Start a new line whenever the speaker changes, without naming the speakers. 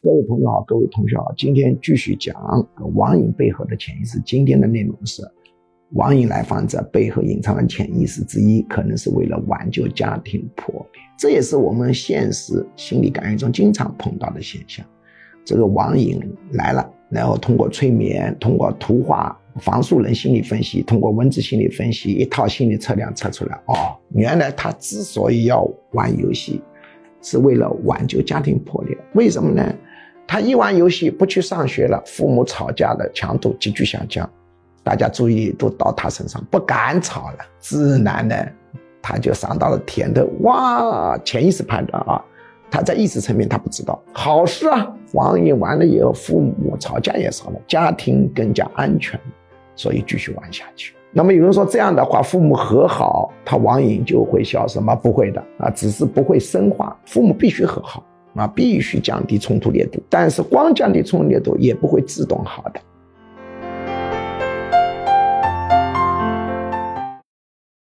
各位朋友好，各位同学好，今天继续讲网瘾背后的潜意识。今天的内容是，网瘾来访者背后隐藏的潜意识之一，可能是为了挽救家庭破裂。这也是我们现实心理干预中经常碰到的现象。这个网瘾来了，然后通过催眠、通过图画、房树人心理分析、通过文字心理分析一套心理测量测出来，哦，原来他之所以要玩游戏，是为了挽救家庭破裂。为什么呢？他一玩游戏不去上学了，父母吵架的强度急剧下降，大家注意力都到他身上，不敢吵了，自然呢，他就尝到了甜头。哇，潜意识判断啊，他在意识层面他不知道，好事啊，网瘾完了以后，父母吵架也少了，家庭更加安全，所以继续玩下去。那么有人说这样的话，父母和好，他网瘾就会消失吗？不会的啊，只是不会深化，父母必须和好。啊，必须降低冲突烈度，但是光降低冲突烈度也不会自动好的。